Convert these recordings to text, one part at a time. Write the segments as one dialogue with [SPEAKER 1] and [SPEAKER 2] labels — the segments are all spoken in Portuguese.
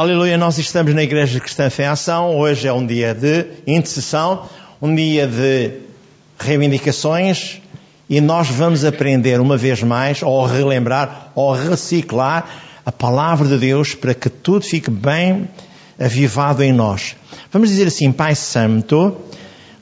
[SPEAKER 1] Aleluia, nós estamos na Igreja Cristã Fé Ação. Hoje é um dia de intercessão, um dia de reivindicações e nós vamos aprender uma vez mais, ou relembrar, ou reciclar a palavra de Deus para que tudo fique bem avivado em nós. Vamos dizer assim, Pai Santo,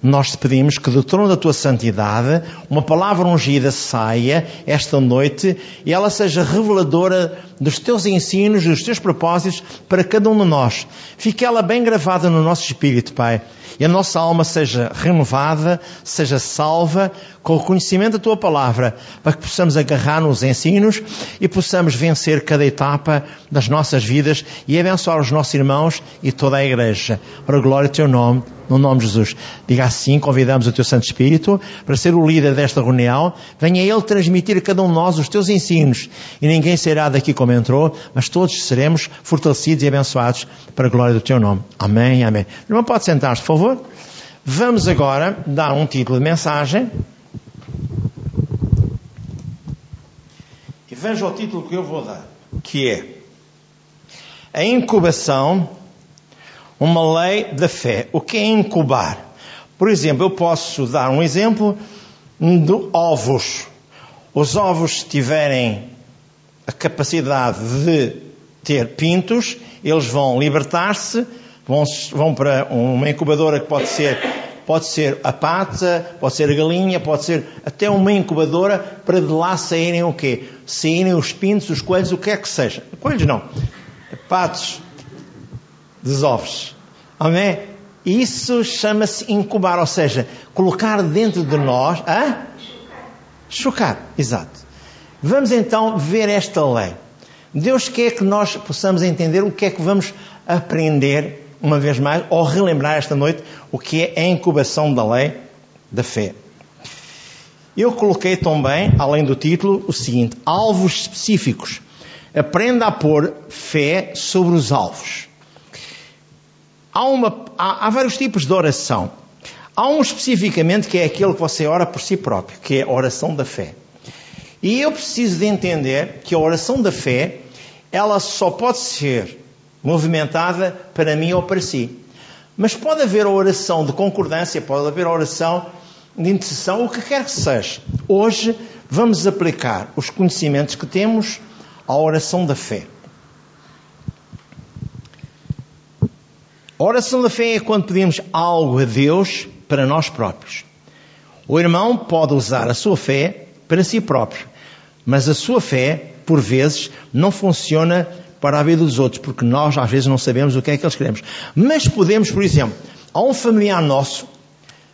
[SPEAKER 1] nós te pedimos que do trono da tua santidade uma palavra ungida saia esta noite e ela seja reveladora dos teus ensinos, dos teus propósitos para cada um de nós. Fique ela bem gravada no nosso espírito, Pai. E a nossa alma seja renovada, seja salva com o conhecimento da tua palavra, para que possamos agarrar nos ensinos e possamos vencer cada etapa das nossas vidas e abençoar os nossos irmãos e toda a igreja. Para a glória do teu nome, no nome de Jesus. Diga assim, convidamos o teu Santo Espírito para ser o líder desta reunião. Venha ele transmitir a cada um de nós os teus ensinos. E ninguém será daqui como entrou, mas todos seremos fortalecidos e abençoados para a glória do teu nome. Amém, amém. Irmão, pode sentar-se, por favor. Vamos agora dar um título de mensagem. E veja o título que eu vou dar, que é A Incubação uma lei da fé. O que é incubar? Por exemplo, eu posso dar um exemplo de ovos. Os ovos, se tiverem a capacidade de ter pintos, eles vão libertar-se, vão, vão para uma incubadora que pode ser, pode ser a pata, pode ser a galinha, pode ser até uma incubadora para de lá saírem o quê? Saírem os pintos, os coelhos, o que é que seja. Coelhos não. Patos, dos. Amém? Isso chama-se incubar, ou seja, colocar dentro de nós, a chocar, exato. Vamos então ver esta lei. Deus quer que nós possamos entender o que é que vamos aprender, uma vez mais, ou relembrar esta noite, o que é a incubação da lei da fé. Eu coloquei também, além do título, o seguinte: alvos específicos. Aprenda a pôr fé sobre os alvos. Há, uma, há, há vários tipos de oração. Há um especificamente que é aquele que você ora por si próprio, que é a oração da fé. E eu preciso de entender que a oração da fé, ela só pode ser movimentada para mim ou para si. Mas pode haver a oração de concordância, pode haver a oração de intercessão, o que quer que seja. Hoje vamos aplicar os conhecimentos que temos à oração da fé. A oração da fé é quando pedimos algo a Deus para nós próprios. O irmão pode usar a sua fé para si próprio, mas a sua fé, por vezes, não funciona para a vida dos outros, porque nós às vezes não sabemos o que é que eles queremos. Mas podemos, por exemplo, a um familiar nosso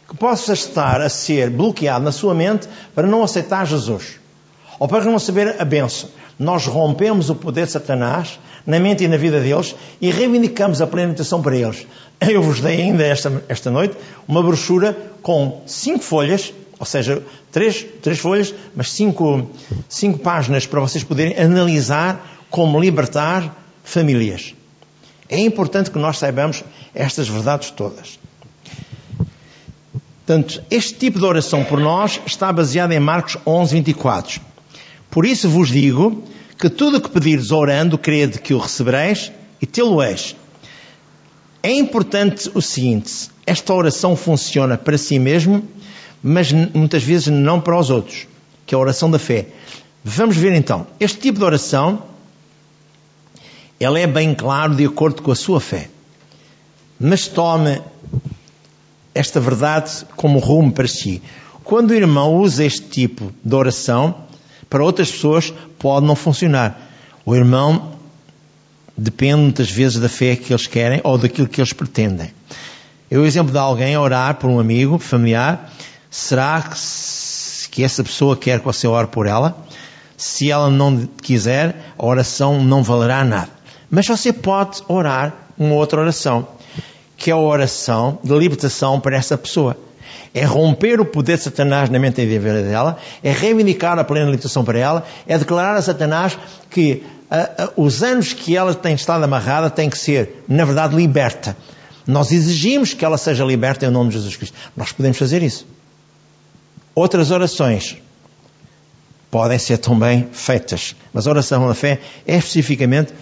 [SPEAKER 1] que possa estar a ser bloqueado na sua mente para não aceitar Jesus, ou para não saber a benção. Nós rompemos o poder de Satanás na mente e na vida deles e reivindicamos a plenitude para eles. Eu vos dei ainda esta, esta noite uma brochura com cinco folhas, ou seja, três, três folhas, mas cinco, cinco páginas para vocês poderem analisar como libertar famílias. É importante que nós saibamos estas verdades todas. Portanto, este tipo de oração por nós está baseado em Marcos 11, 24. Por isso vos digo que tudo o que pedires orando, crede que o recebereis e tê-lo-eis. É importante o seguinte: esta oração funciona para si mesmo, mas muitas vezes não para os outros, que é a oração da fé. Vamos ver então. Este tipo de oração, ela é bem claro de acordo com a sua fé. Mas tome esta verdade como rumo para si. Quando o irmão usa este tipo de oração, para outras pessoas pode não funcionar. O irmão depende muitas vezes da fé que eles querem ou daquilo que eles pretendem. Eu exemplo de alguém orar por um amigo, familiar, será que, que essa pessoa quer que você ore por ela? Se ela não quiser, a oração não valerá nada. Mas você pode orar uma outra oração, que é a oração de libertação para essa pessoa é romper o poder de Satanás na mente e na vida dela, é reivindicar a plena libertação para ela, é declarar a Satanás que uh, uh, os anos que ela tem estado amarrada têm que ser, na verdade, liberta. Nós exigimos que ela seja liberta em nome de Jesus Cristo. Nós podemos fazer isso. Outras orações podem ser também feitas, mas a oração da fé é especificamente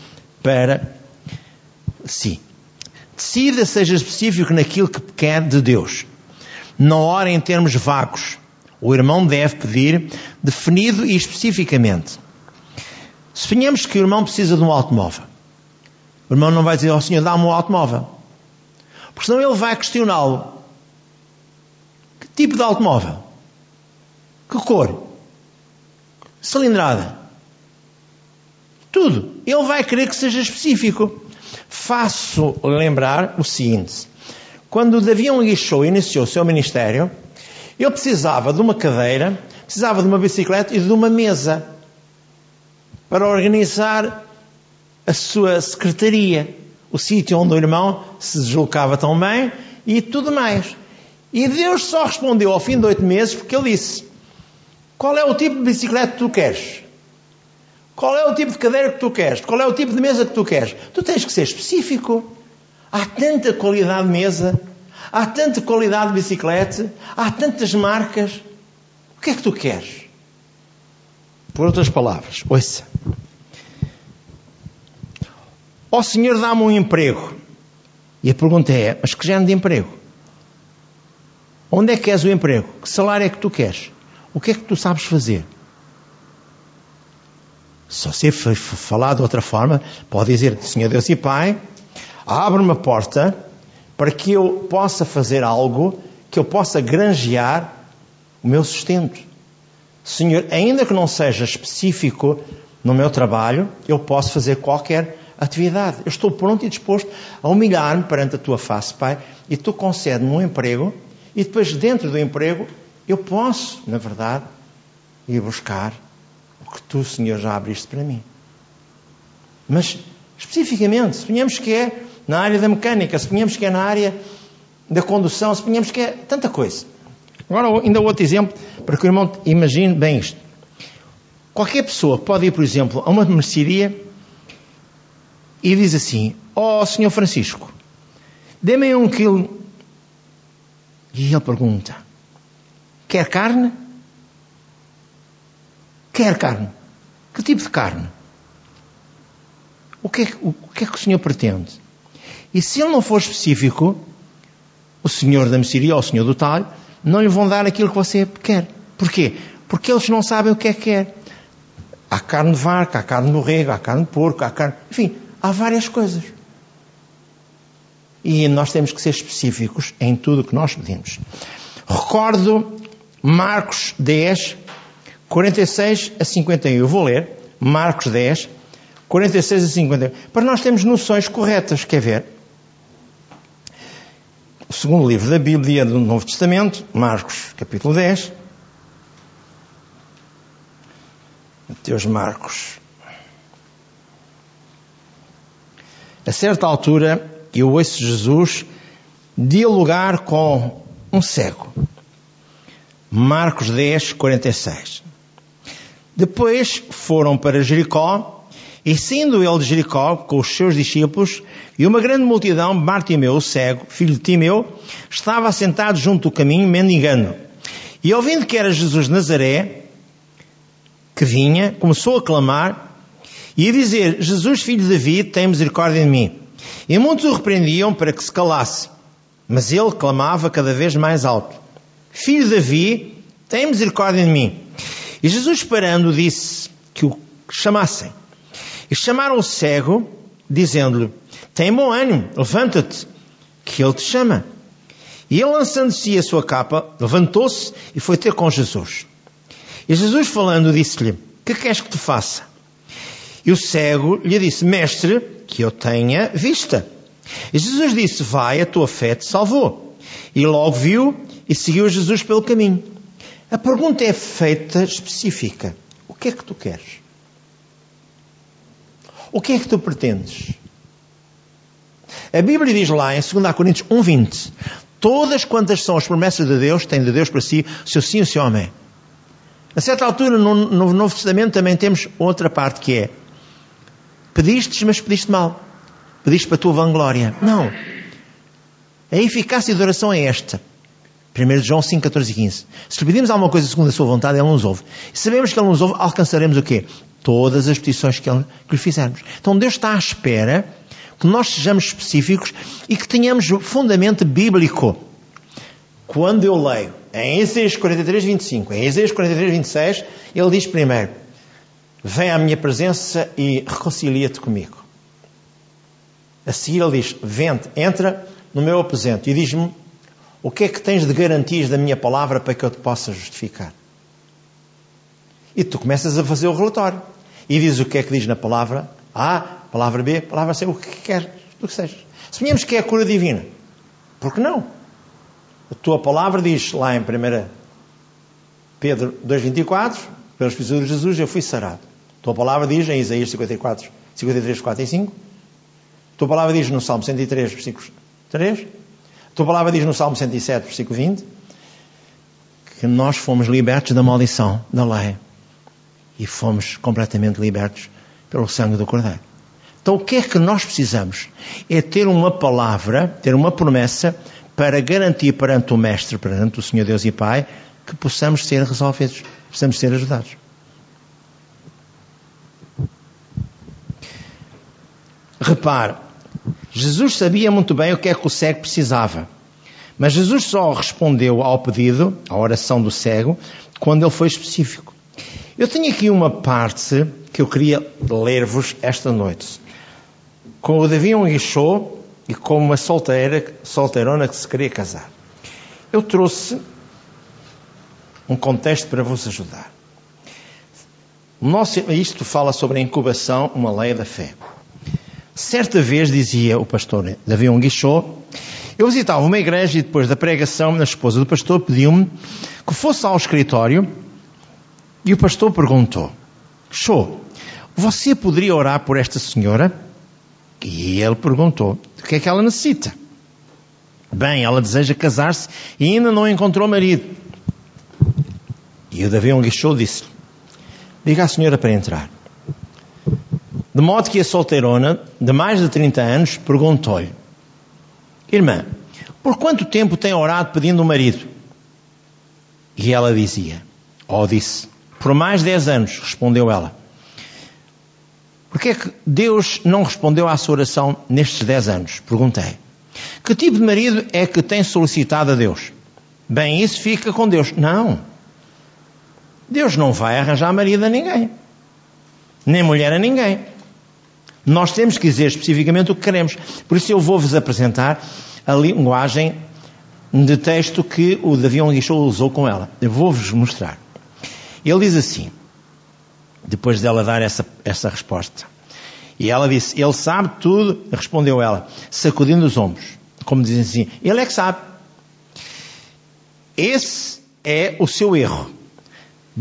[SPEAKER 1] para si. Decida, seja específico naquilo que quer de Deus. Não ore em termos vagos. O irmão deve pedir definido e especificamente. Suponhamos que o irmão precisa de um automóvel. O irmão não vai dizer ao oh, Senhor, dá-me um automóvel. Porque senão ele vai questioná-lo. Que tipo de automóvel? Que cor? Cilindrada? Tudo. Ele vai querer que seja específico. Faço lembrar o seguinte: quando Davi Anguichou iniciou o seu ministério, ele precisava de uma cadeira, precisava de uma bicicleta e de uma mesa para organizar a sua secretaria, o sítio onde o irmão se deslocava tão bem e tudo mais. E Deus só respondeu ao fim de oito meses porque ele disse: Qual é o tipo de bicicleta que tu queres? Qual é o tipo de cadeira que tu queres? Qual é o tipo de mesa que tu queres? Tu tens que ser específico. Há tanta qualidade de mesa, há tanta qualidade de bicicleta, há tantas marcas. O que é que tu queres? Por outras palavras, ouça. Ó oh, Senhor, dá-me um emprego. E a pergunta é: mas que género de emprego? Onde é que queres o emprego? Que salário é que tu queres? O que é que tu sabes fazer? Só se falar de outra forma, pode dizer, Senhor Deus e Pai, abre uma porta para que eu possa fazer algo, que eu possa granjear o meu sustento. Senhor, ainda que não seja específico no meu trabalho, eu posso fazer qualquer atividade. Eu estou pronto e disposto a humilhar-me perante a tua face, Pai, e tu concede-me um emprego, e depois, dentro do emprego, eu posso, na verdade, ir buscar o que tu, Senhor, já abriste para mim. Mas, especificamente, suponhamos que é na área da mecânica, suponhamos que é na área da condução, suponhamos que é tanta coisa. Agora, ainda outro exemplo, para que o irmão imagine bem isto. Qualquer pessoa pode ir, por exemplo, a uma mercearia e diz assim: Ó oh, Senhor Francisco, dê-me um quilo. E ele pergunta: Quer carne? Quer carne. Que tipo de carne? O que, é, o que é que o Senhor pretende? E se ele não for específico, o Senhor da mercearia ou o Senhor do talho não lhe vão dar aquilo que você quer. Porquê? Porque eles não sabem o que é que quer. Há carne de vaca, há carne de borrego, há carne de porco, há carne. Enfim, há várias coisas. E nós temos que ser específicos em tudo o que nós pedimos. Recordo Marcos 10, 46 a 51. Eu vou ler Marcos 10, 46 a 51. Para nós termos noções corretas, quer ver? O segundo livro da Bíblia do Novo Testamento, Marcos, capítulo 10. Mateus Marcos. A certa altura, eu ouço Jesus dialogar com um cego. Marcos 10, 46. Depois foram para Jericó, e sendo ele de Jericó com os seus discípulos, e uma grande multidão, Bartimeu, o cego, filho de Timeu, estava assentado junto do caminho, mendigando. E ouvindo que era Jesus de Nazaré, que vinha, começou a clamar e a dizer: Jesus, filho de Davi, tem misericórdia de mim. E muitos o repreendiam para que se calasse. Mas ele clamava cada vez mais alto: Filho de Davi, tem misericórdia de mim. E Jesus, parando, disse que o chamassem. E chamaram o cego, dizendo-lhe: Tem bom ânimo, levanta-te, que ele te chama. E ele, lançando-se a sua capa, levantou-se e foi ter com Jesus. E Jesus, falando, disse-lhe: Que queres que te faça? E o cego lhe disse: Mestre, que eu tenha vista. E Jesus disse: Vai, a tua fé te salvou. E logo viu e seguiu Jesus pelo caminho. A pergunta é feita específica. O que é que tu queres? O que é que tu pretendes? A Bíblia diz lá em 2 Coríntios 1,20: Todas quantas são as promessas de Deus, têm de Deus para si seu sim e seu amém. A certa altura, no, no Novo Testamento, também temos outra parte que é: Pedistes, mas pediste mal. Pediste para a tua vanglória. Não. A eficácia da oração é esta. 1 João 5, 14 e 15. Se lhe pedimos alguma coisa segundo a sua vontade, Ele nos ouve. E sabemos que Ele nos ouve, alcançaremos o quê? Todas as petições que, ele, que lhe fizermos. Então Deus está à espera, que nós sejamos específicos e que tenhamos fundamento bíblico. Quando eu leio em Isaías 43, 25, em Isaías 43, 26, ele diz primeiro: Vem à minha presença e reconcilia-te comigo. A seguir ele diz: Vente, entra no meu aposento e diz-me o que é que tens de garantias da minha palavra para que eu te possa justificar. E tu começas a fazer o relatório. E dizes o que é que diz na palavra A, palavra B, palavra C, o que quer, o que seja. Suponhamos que é a cura divina. Por que não? A tua palavra diz lá em 1 Pedro 2,24, pelos pisaduras de Jesus eu fui sarado. A tua palavra diz em Isaías 54, 53, 4 e 5. A tua palavra diz no Salmo 103, versículo 3. Tua palavra diz no Salmo 107, versículo 20, que nós fomos libertos da maldição da lei e fomos completamente libertos pelo sangue do Cordeiro. Então o que é que nós precisamos? É ter uma palavra, ter uma promessa para garantir perante o Mestre, perante o Senhor Deus e Pai, que possamos ser resolvidos, possamos ser ajudados. Repare, Jesus sabia muito bem o que é que o cego precisava. Mas Jesus só respondeu ao pedido, à oração do cego, quando ele foi específico. Eu tenho aqui uma parte que eu queria ler-vos esta noite. Com o Davi um guichô e com uma solteira, solteirona que se queria casar. Eu trouxe um contexto para vos ajudar. Nosso, isto fala sobre a incubação, uma lei da fé. Certa vez, dizia o pastor Davi guichô, eu visitava uma igreja e depois da pregação, a esposa do pastor pediu-me que fosse ao escritório e o pastor perguntou: Show, você poderia orar por esta senhora? E ele perguntou: O que é que ela necessita? Bem, ela deseja casar-se e ainda não encontrou marido. E o Davi Onguichou disse: Diga à senhora para entrar. De modo que a solteirona, de mais de 30 anos, perguntou-lhe: Irmã, por quanto tempo tem orado pedindo um marido? E ela dizia: Ou oh, disse: por mais 10 anos, respondeu ela. Por que é que Deus não respondeu à sua oração nestes 10 anos? Perguntei. Que tipo de marido é que tem solicitado a Deus? Bem, isso fica com Deus. Não. Deus não vai arranjar marido a ninguém. Nem mulher a ninguém. Nós temos que dizer especificamente o que queremos. Por isso eu vou-vos apresentar a linguagem de texto que o Davi Onguichou usou com ela. Eu vou-vos mostrar. Ele diz assim, depois dela dar essa, essa resposta. E ela disse, ele sabe tudo, respondeu ela, sacudindo os ombros. Como dizem assim, ele é que sabe. Esse é o seu erro.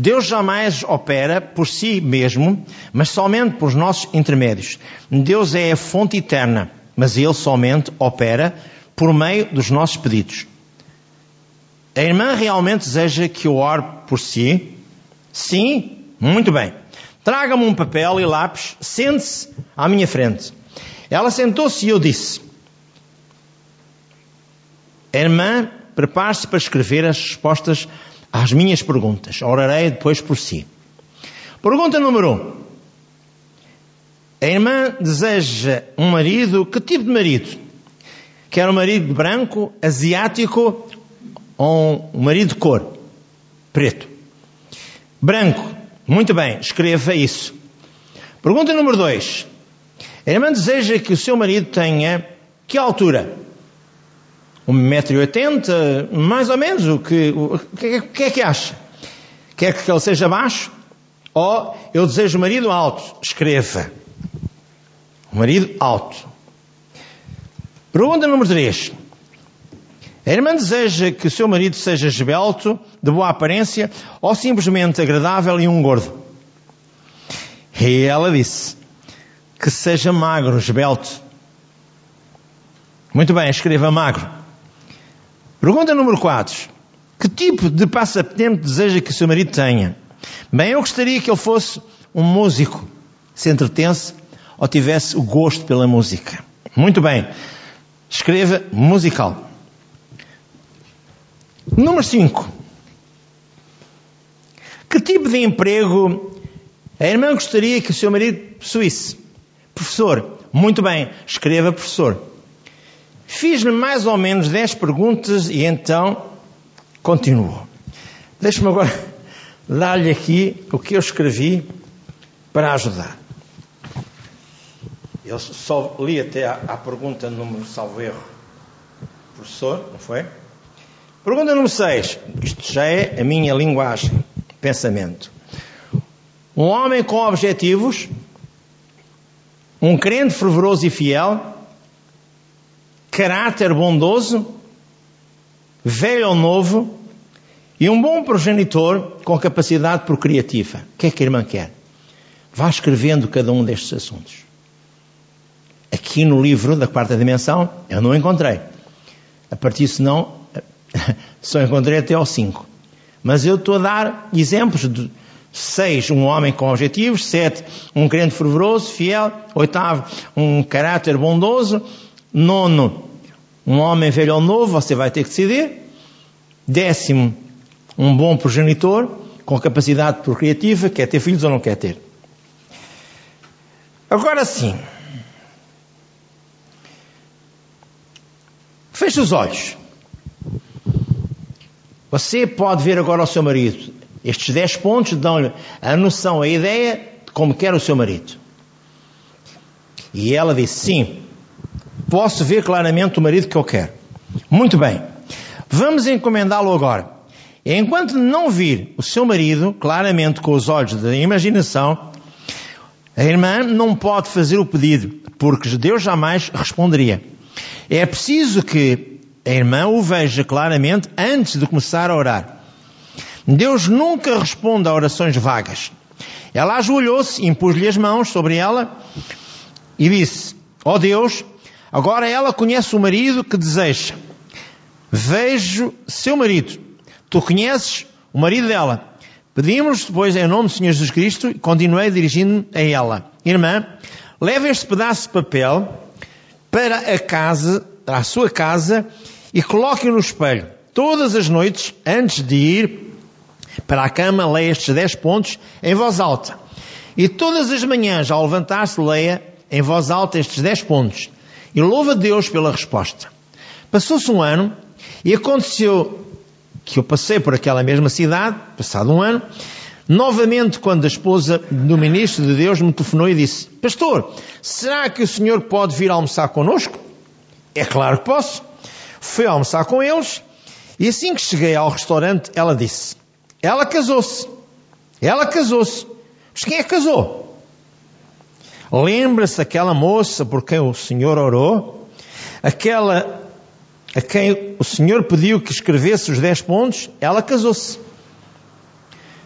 [SPEAKER 1] Deus jamais opera por si mesmo, mas somente por nossos intermédios. Deus é a fonte eterna, mas Ele somente opera por meio dos nossos pedidos. A irmã realmente deseja que eu ore por si, Sim? Muito bem. Traga-me um papel e lápis, sente-se à minha frente. Ela sentou-se e eu disse: Irmã, prepare-se para escrever as respostas às minhas perguntas. Orarei depois por si. Pergunta número um. A irmã deseja um marido, que tipo de marido? Quer um marido branco, asiático ou um marido de cor? Preto. Branco. Muito bem, escreva isso. Pergunta número 2. A irmã deseja que o seu marido tenha que altura? 1,80m, mais ou menos. O que, o, que, que é que acha? Quer que ele seja baixo? Ou eu desejo marido alto? Escreva. Marido alto. Pergunta número 3. A irmã deseja que o seu marido seja esbelto, de boa aparência, ou simplesmente agradável e um gordo. E ela disse que seja magro, esbelto. Muito bem, escreva magro. Pergunta número 4. Que tipo de passatempo deseja que o seu marido tenha? Bem, eu gostaria que ele fosse um músico, se entretense ou tivesse o gosto pela música. Muito bem. Escreva musical. Número 5. Que tipo de emprego a irmã gostaria que o seu marido possuísse? Professor, Muito bem, escreva, professor. Fiz-lhe mais ou menos 10 perguntas e então continuou. Deixe-me agora dar-lhe aqui o que eu escrevi para ajudar. Eu só li até a, a pergunta número, salvo erro, professor, não foi? Pergunta número 6. Isto já é a minha linguagem, pensamento. Um homem com objetivos, um crente fervoroso e fiel, caráter bondoso, velho ou novo, e um bom progenitor com capacidade procriativa. O que é que a irmã quer? Vá escrevendo cada um destes assuntos. Aqui no livro da quarta dimensão, eu não encontrei. A partir senão, só encontrei até ao 5. Mas eu estou a dar exemplos de seis, um homem com objetivos, sete, um crente fervoroso, fiel, oitavo, um caráter bondoso, nono, um homem velho ou novo, você vai ter que decidir, décimo, um bom progenitor, com capacidade procriativa, quer ter filhos ou não quer ter. Agora sim, feche os olhos. Você pode ver agora o seu marido. Estes 10 pontos dão-lhe a noção, a ideia de como quer o seu marido. E ela disse: Sim, posso ver claramente o marido que eu quero. Muito bem, vamos encomendá-lo agora. Enquanto não vir o seu marido claramente com os olhos da imaginação, a irmã não pode fazer o pedido, porque Deus jamais responderia. É preciso que a irmã o veja claramente antes de começar a orar. Deus nunca responde a orações vagas. Ela ajoelhou-se, impôs-lhe as mãos sobre ela e disse: Ó oh Deus, agora ela conhece o marido que deseja. Vejo seu marido. Tu conheces o marido dela. Pedimos depois, em nome do Senhor Jesus Cristo, continuei dirigindo a ela: Irmã, leve este pedaço de papel para a casa, à sua casa, e coloque-o no espelho. Todas as noites, antes de ir para a cama, leia estes 10 pontos em voz alta. E todas as manhãs, ao levantar-se, leia em voz alta estes 10 pontos. E louva Deus pela resposta. Passou-se um ano e aconteceu que eu passei por aquela mesma cidade, passado um ano, novamente quando a esposa do ministro de Deus me telefonou e disse, Pastor, será que o senhor pode vir almoçar connosco? É claro que posso. Fui almoçar com eles e assim que cheguei ao restaurante, ela disse, ela casou-se. Ela casou-se. Mas quem é que casou? Lembra-se aquela moça por quem o Senhor orou? Aquela a quem o Senhor pediu que escrevesse os dez pontos? Ela casou-se.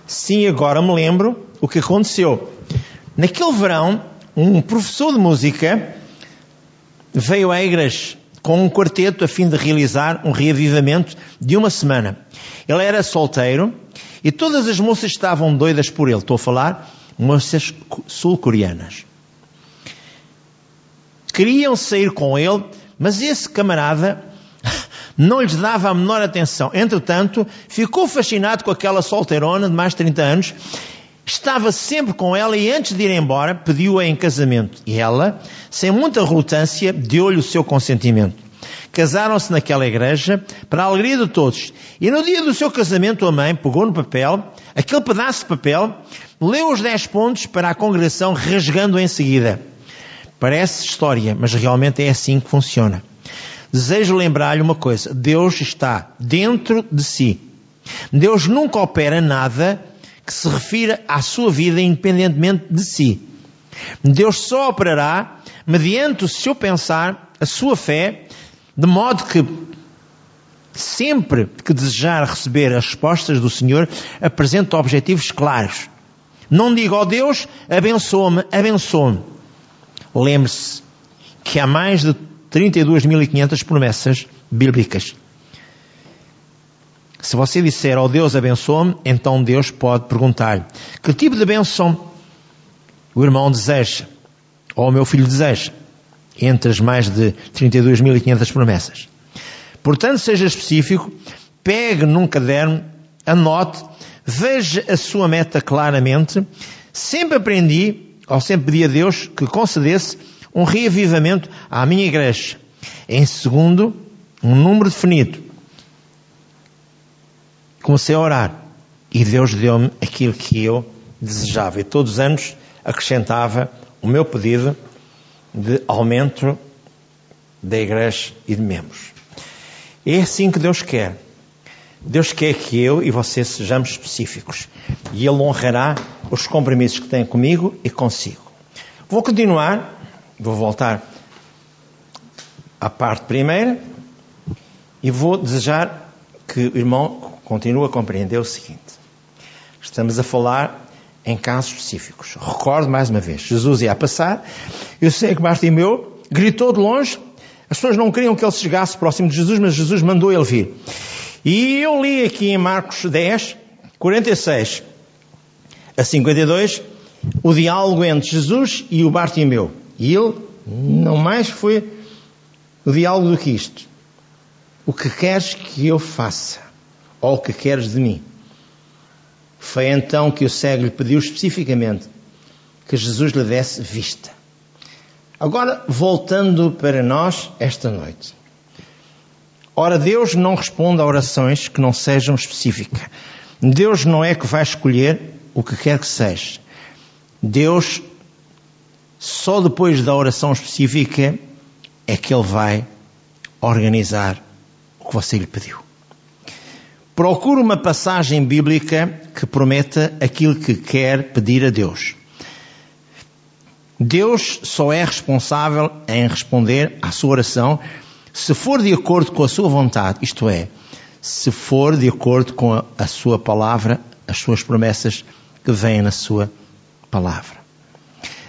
[SPEAKER 1] Sim, agora me lembro o que aconteceu. Naquele verão, um professor de música veio à igreja com um quarteto a fim de realizar um reavivamento de uma semana. Ele era solteiro e todas as moças estavam doidas por ele. Estou a falar moças sul-coreanas. Queriam sair com ele, mas esse camarada não lhes dava a menor atenção. Entretanto, ficou fascinado com aquela solteirona de mais de 30 anos estava sempre com ela e antes de ir embora pediu-a em casamento. E ela, sem muita relutância, deu-lhe o seu consentimento. Casaram-se naquela igreja para a alegria de todos. E no dia do seu casamento, a mãe pegou no papel, aquele pedaço de papel, leu os dez pontos para a congregação, rasgando em seguida. Parece história, mas realmente é assim que funciona. Desejo lembrar-lhe uma coisa: Deus está dentro de si. Deus nunca opera nada que se refira à sua vida independentemente de si. Deus só operará mediante o seu pensar, a sua fé, de modo que sempre que desejar receber as respostas do Senhor, apresente objetivos claros. Não diga, ó oh Deus, abençoa-me, abençoa-me. Lembre-se que há mais de 32.500 promessas bíblicas. Se você disser, oh Deus abençoa-me, então Deus pode perguntar que tipo de bênção o irmão deseja, ou o meu filho deseja, entre as mais de 32.500 promessas. Portanto, seja específico, pegue num caderno, anote, veja a sua meta claramente. Sempre aprendi, ou sempre pedi a Deus que concedesse um reavivamento à minha igreja. Em segundo, um número definido. Comecei a orar e Deus deu-me aquilo que eu desejava. E todos os anos acrescentava o meu pedido de aumento da igreja e de membros. É assim que Deus quer. Deus quer que eu e você sejamos específicos. E Ele honrará os compromissos que tem comigo e consigo. Vou continuar, vou voltar à parte primeira e vou desejar que o irmão continue a compreender o seguinte. Estamos a falar em casos específicos. Recordo mais uma vez, Jesus ia passar, eu sei que Bartimeu gritou de longe, as pessoas não queriam que ele chegasse próximo de Jesus, mas Jesus mandou ele vir. E eu li aqui em Marcos 10, 46 a 52, o diálogo entre Jesus e o Bartimeu. E ele não mais foi o diálogo do que isto. O que queres que eu faça? Ou o que queres de mim? Foi então que o cego lhe pediu especificamente que Jesus lhe desse vista. Agora, voltando para nós esta noite. Ora, Deus não responde a orações que não sejam específicas. Deus não é que vai escolher o que quer que seja. Deus, só depois da oração específica, é que Ele vai organizar o que você lhe pediu. Procure uma passagem bíblica que prometa aquilo que quer pedir a Deus. Deus só é responsável em responder à sua oração se for de acordo com a sua vontade, isto é, se for de acordo com a, a sua palavra, as suas promessas que vêm na sua palavra.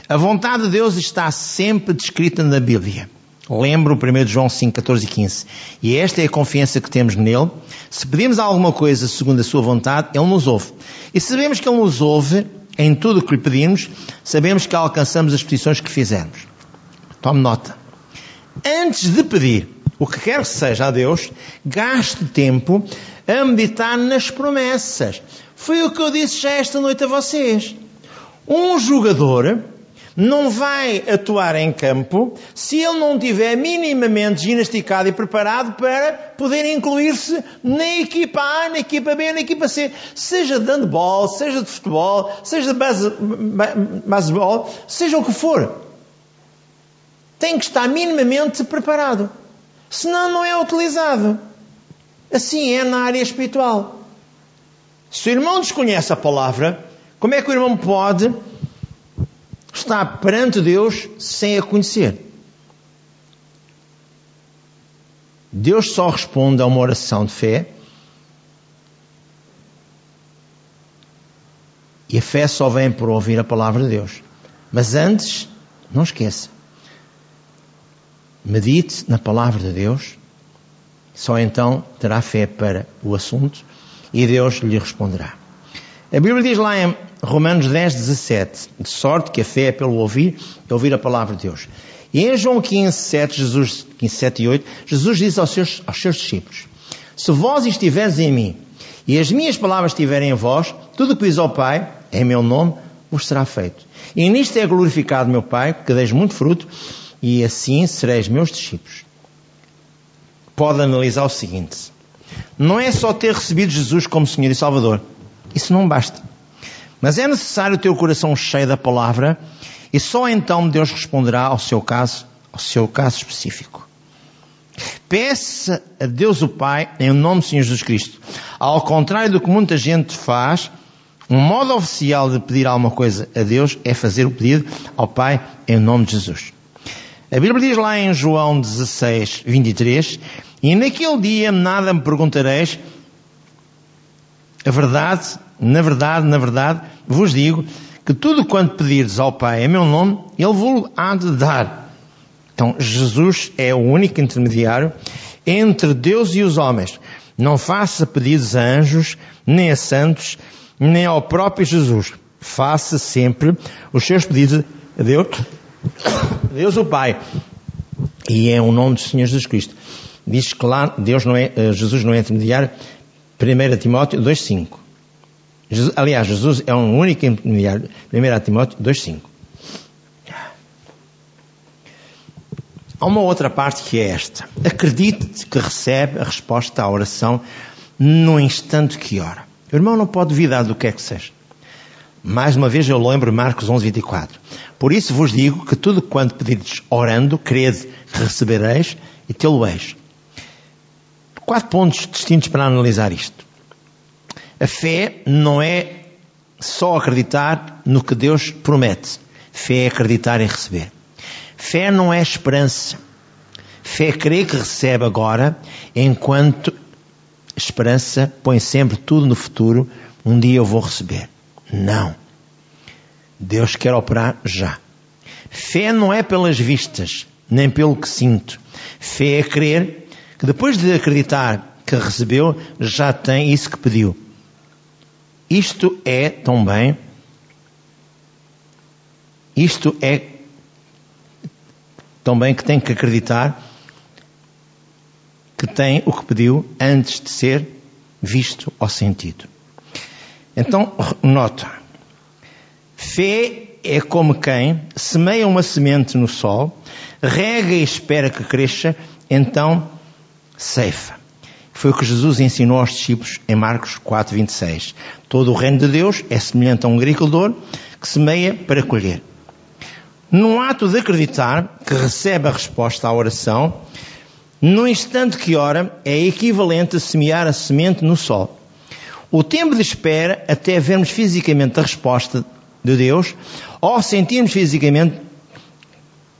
[SPEAKER 1] A vontade de Deus está sempre descrita na Bíblia. Lembro 1 João 5, 14 e 15. E esta é a confiança que temos nele. Se pedimos alguma coisa segundo a sua vontade, ele nos ouve. E sabemos que ele nos ouve em tudo o que lhe pedimos, sabemos que alcançamos as petições que fizemos. Tome nota. Antes de pedir o que quer que seja a Deus, gaste tempo a meditar nas promessas. Foi o que eu disse já esta noite a vocês. Um jogador não vai atuar em campo se ele não tiver minimamente ginasticado e preparado para poder incluir-se na equipa A, na equipa B, na equipa C. Seja de handball, seja de futebol, seja de baseball, seja o que for. Tem que estar minimamente preparado. Senão não é utilizado. Assim é na área espiritual. Se o irmão desconhece a palavra, como é que o irmão pode está perante Deus sem a conhecer. Deus só responde a uma oração de fé e a fé só vem por ouvir a palavra de Deus. Mas antes, não esqueça. Medite na palavra de Deus, só então terá fé para o assunto e Deus lhe responderá. A Bíblia diz lá em Romanos 10, 17. De sorte que a fé é pelo ouvir e ouvir a palavra de Deus. E em João 15, 7, Jesus, 15, 7 e 8, Jesus diz aos seus, aos seus discípulos: Se vós estiveres em mim e as minhas palavras estiverem em vós, tudo o que diz ao Pai, em meu nome, vos será feito. E nisto é glorificado meu Pai, que deis muito fruto, e assim sereis meus discípulos. Pode analisar o seguinte: não é só ter recebido Jesus como Senhor e Salvador. Isso não basta. Mas é necessário ter o coração cheio da palavra e só então Deus responderá ao seu caso, ao seu caso específico. Peça a Deus o Pai em nome do Senhor Jesus Cristo. Ao contrário do que muita gente faz, um modo oficial de pedir alguma coisa a Deus é fazer o pedido ao Pai em nome de Jesus. A Bíblia diz lá em João 16, 23, e naquele dia nada me perguntareis, a verdade na verdade, na verdade, vos digo que tudo quanto pedirdes ao Pai em meu nome, Ele vos há de dar. Então, Jesus é o único intermediário entre Deus e os homens. Não faça pedidos a anjos, nem a santos, nem ao próprio Jesus. Faça sempre os seus pedidos a Deus, Deus o Pai. E é o nome do Senhor Jesus Cristo. Diz que lá Deus não é, eh, Jesus não é intermediário. 1 Timóteo 2,5. Jesus, aliás, Jesus é um único intermediário. 1 Timóteo 2,5. Há uma outra parte que é esta. Acredite que recebe a resposta à oração no instante que ora. O irmão não pode duvidar do que é que seja. Mais uma vez eu lembro Marcos 11, 24. Por isso vos digo que tudo quanto pedirdes orando, crede recebereis e tê-lo-eis. Quatro pontos distintos para analisar isto. A fé não é só acreditar no que Deus promete. Fé é acreditar em receber. Fé não é esperança. Fé é crer que recebe agora, enquanto esperança põe sempre tudo no futuro. Um dia eu vou receber. Não. Deus quer operar já. Fé não é pelas vistas, nem pelo que sinto. Fé é crer que depois de acreditar que recebeu, já tem isso que pediu. Isto é também, isto é também que tem que acreditar que tem o que pediu antes de ser visto ou sentido. Então, nota. Fé é como quem semeia uma semente no sol, rega e espera que cresça, então ceifa. Foi o que Jesus ensinou aos discípulos em Marcos 4, 26. Todo o reino de Deus é semelhante a um agricultor que semeia para colher. No ato de acreditar que recebe a resposta à oração, no instante que ora, é equivalente a semear a semente no sol. O tempo de espera até vermos fisicamente a resposta de Deus, ou sentirmos fisicamente,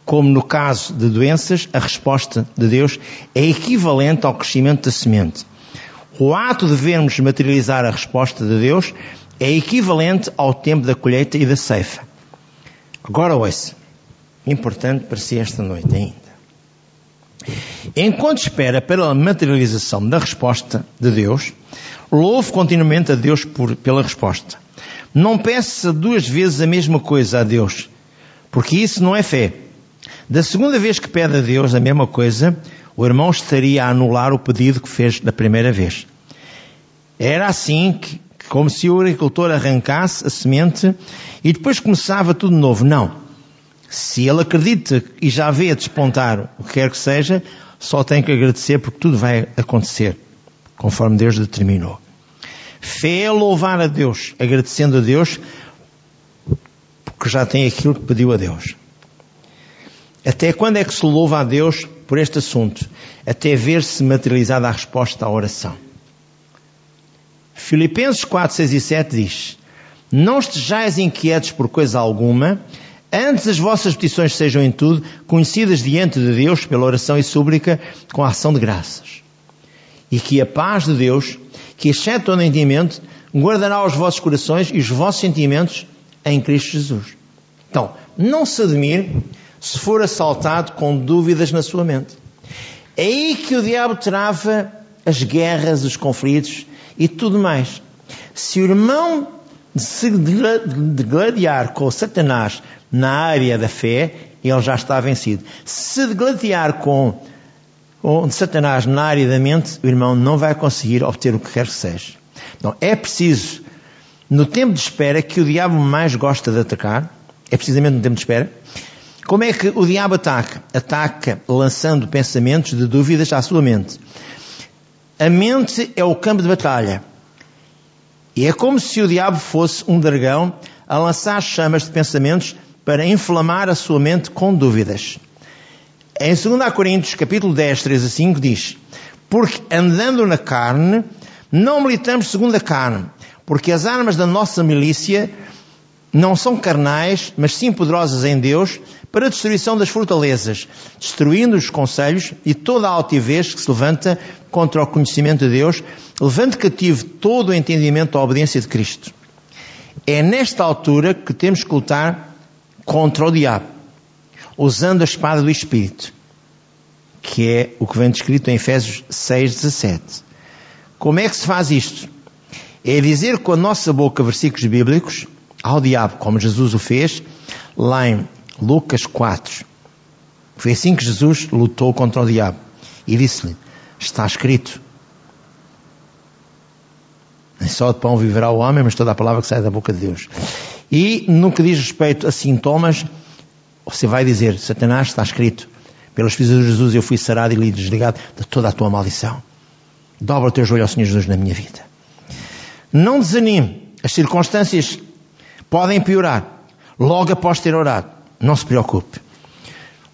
[SPEAKER 1] como no caso de doenças, a resposta de Deus é equivalente ao crescimento da semente. O ato de vermos materializar a resposta de Deus é equivalente ao tempo da colheita e da ceifa. Agora ouça, importante para si esta noite ainda. Enquanto espera pela materialização da resposta de Deus, louve continuamente a Deus por, pela resposta. Não peça duas vezes a mesma coisa a Deus, porque isso não é fé. Da segunda vez que pede a Deus a mesma coisa, o irmão estaria a anular o pedido que fez da primeira vez. Era assim que, como se o agricultor arrancasse a semente e depois começava tudo de novo. Não. Se ele acredita e já vê despontar o que quer que seja, só tem que agradecer porque tudo vai acontecer conforme Deus determinou. Fé é louvar a Deus, agradecendo a Deus porque já tem aquilo que pediu a Deus. Até quando é que se louva a Deus por este assunto? Até ver-se materializada a resposta à oração. Filipenses 4, 6 e 7 diz: Não estejais inquietos por coisa alguma, Antes as vossas petições sejam em tudo conhecidas diante de Deus pela oração e súplica com a ação de graças. E que a paz de Deus, que excede todo entendimento, guardará os vossos corações e os vossos sentimentos em Cristo Jesus. Então, não se admire se for assaltado com dúvidas na sua mente. É aí que o diabo trava as guerras, os conflitos e tudo mais. Se o irmão se degladiar com Satanás na área da fé, ele já está vencido. Se degladiar com, com Satanás na área da mente, o irmão não vai conseguir obter o que quer que seja. Então, é preciso, no tempo de espera, que o diabo mais gosta de atacar, é precisamente no tempo de espera, como é que o diabo ataca? Ataca lançando pensamentos de dúvidas à sua mente. A mente é o campo de batalha. E é como se o diabo fosse um dragão a lançar chamas de pensamentos para inflamar a sua mente com dúvidas. Em 2 Coríntios, capítulo 10, 3 a 5, diz: Porque andando na carne, não militamos segundo a carne, porque as armas da nossa milícia não são carnais, mas sim poderosas em Deus, para a destruição das fortalezas, destruindo os conselhos e toda a altivez que se levanta contra o conhecimento de Deus, levando cativo todo o entendimento à obediência de Cristo. É nesta altura que temos que lutar contra o diabo, usando a espada do Espírito, que é o que vem descrito em Efésios 6,17. Como é que se faz isto? É dizer com a nossa boca versículos bíblicos ao diabo, como Jesus o fez, lá em Lucas 4. Foi assim que Jesus lutou contra o diabo. E disse-lhe: Está escrito. Nem só de pão viverá o homem, mas toda a palavra que sai da boca de Deus. E no que diz respeito a sintomas, você vai dizer, Satanás está escrito, Pelas feridas de Jesus eu fui sarado e livre desligado de toda a tua maldição. Dobra o teu joelho ao Senhor Jesus na minha vida. Não desanime. As circunstâncias podem piorar. Logo após ter orado. Não se preocupe.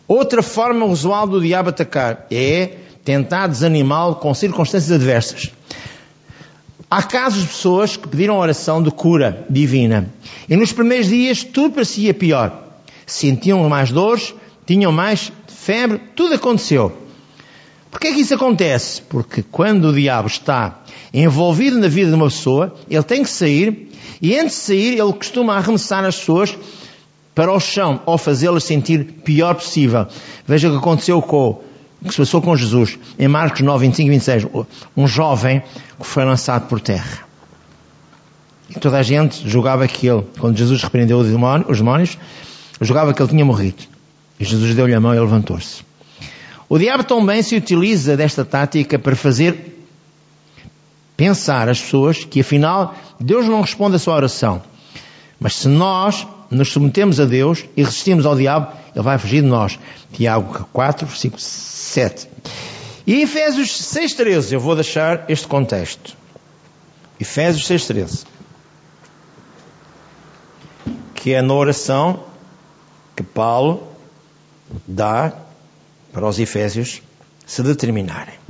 [SPEAKER 1] Outra forma usual do diabo atacar é tentar desanimá-lo com circunstâncias adversas. Há casos de pessoas que pediram oração de cura divina. E nos primeiros dias tudo parecia pior. Sentiam mais dores, tinham mais febre, tudo aconteceu. Porquê é que isso acontece? Porque quando o diabo está envolvido na vida de uma pessoa, ele tem que sair, e antes de sair, ele costuma arremessar as pessoas para o chão, ou fazê-las sentir pior possível. Veja o que aconteceu com o que se passou com Jesus. Em Marcos 9, 25 e 26, um jovem que foi lançado por terra. E toda a gente julgava que ele, quando Jesus repreendeu os demónios, julgava que ele tinha morrido. E Jesus deu-lhe a mão e levantou-se. O diabo também se utiliza desta tática para fazer pensar as pessoas que afinal Deus não responde a sua oração. Mas se nós nos submetemos a Deus e resistimos ao diabo, ele vai fugir de nós. Tiago 4, versículo 7. E Efésios 6,13, eu vou deixar este contexto. Efésios 6,13. Que é na oração que Paulo dá para os Efésios se determinarem.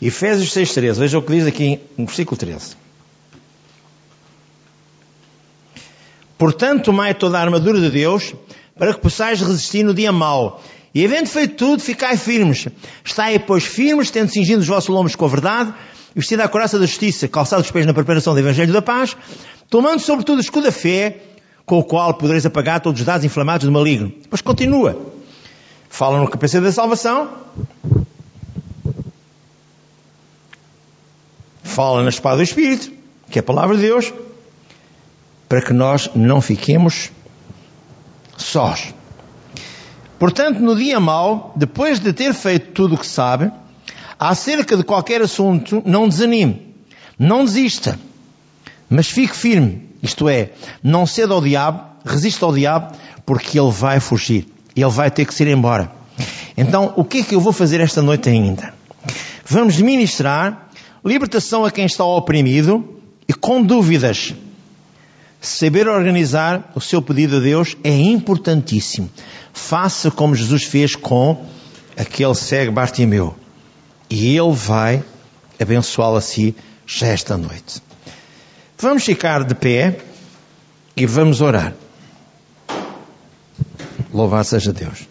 [SPEAKER 1] Efésios 6,13, veja o que diz aqui no versículo 13. Portanto, tomai toda a armadura de Deus para que possais resistir no dia mau. E havendo feito tudo, ficai firmes. Estai, pois, firmes, tendo cingido os vossos lombos com a verdade, vestido a coraça da justiça, calçados os pés na preparação do Evangelho da Paz, tomando sobretudo o escudo da fé, com o qual podereis apagar todos os dados inflamados do maligno. Depois continua. Fala no capacete da salvação. Fala na espada do Espírito, que é a palavra de Deus para que nós não fiquemos sós. Portanto, no dia mau, depois de ter feito tudo o que sabe, acerca de qualquer assunto, não desanime, não desista, mas fique firme, isto é, não ceda ao diabo, resista ao diabo, porque ele vai fugir, ele vai ter que se ir embora. Então, o que é que eu vou fazer esta noite ainda? Vamos ministrar libertação a quem está oprimido e com dúvidas Saber organizar o seu pedido a Deus é importantíssimo. Faça como Jesus fez com aquele cego Bartimeu. E Ele vai abençoá-lo a si já esta noite. Vamos ficar de pé e vamos orar. Louvado seja Deus.